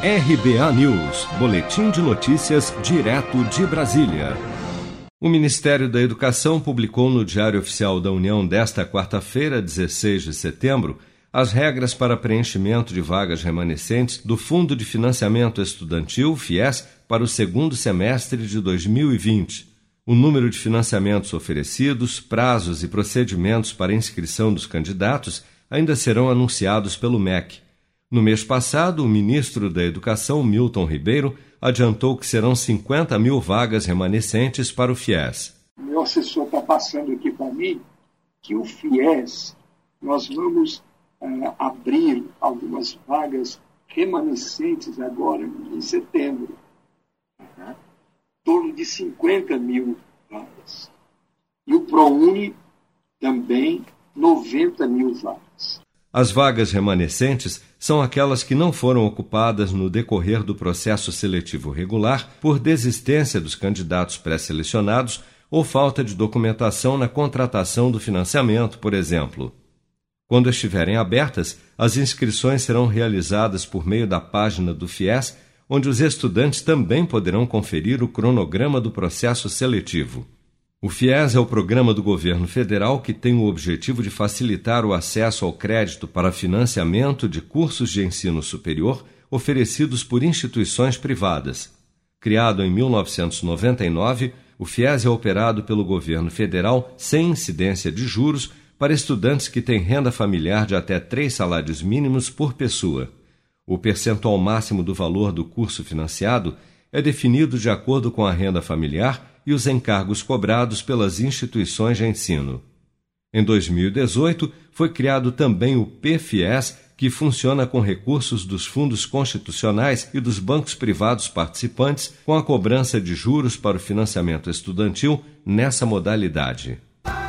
RBA News, Boletim de Notícias, direto de Brasília. O Ministério da Educação publicou no Diário Oficial da União desta quarta-feira, 16 de setembro, as regras para preenchimento de vagas remanescentes do Fundo de Financiamento Estudantil, FIES, para o segundo semestre de 2020. O número de financiamentos oferecidos, prazos e procedimentos para inscrição dos candidatos ainda serão anunciados pelo MEC. No mês passado, o ministro da Educação, Milton Ribeiro, adiantou que serão 50 mil vagas remanescentes para o FIES. Meu assessor está passando aqui para mim que o FIES, nós vamos uh, abrir algumas vagas remanescentes agora em setembro. Em torno de 50 mil vagas. E o ProUni também 90 mil vagas. As vagas remanescentes são aquelas que não foram ocupadas no decorrer do processo seletivo regular por desistência dos candidatos pré-selecionados ou falta de documentação na contratação do financiamento, por exemplo. Quando estiverem abertas, as inscrições serão realizadas por meio da página do FIES, onde os estudantes também poderão conferir o cronograma do processo seletivo. O FIES é o programa do governo federal que tem o objetivo de facilitar o acesso ao crédito para financiamento de cursos de ensino superior oferecidos por instituições privadas. Criado em 1999, o FIES é operado pelo governo federal sem incidência de juros para estudantes que têm renda familiar de até três salários mínimos por pessoa. O percentual máximo do valor do curso financiado é definido de acordo com a renda familiar e os encargos cobrados pelas instituições de ensino. Em 2018, foi criado também o PFIES, que funciona com recursos dos fundos constitucionais e dos bancos privados participantes, com a cobrança de juros para o financiamento estudantil nessa modalidade.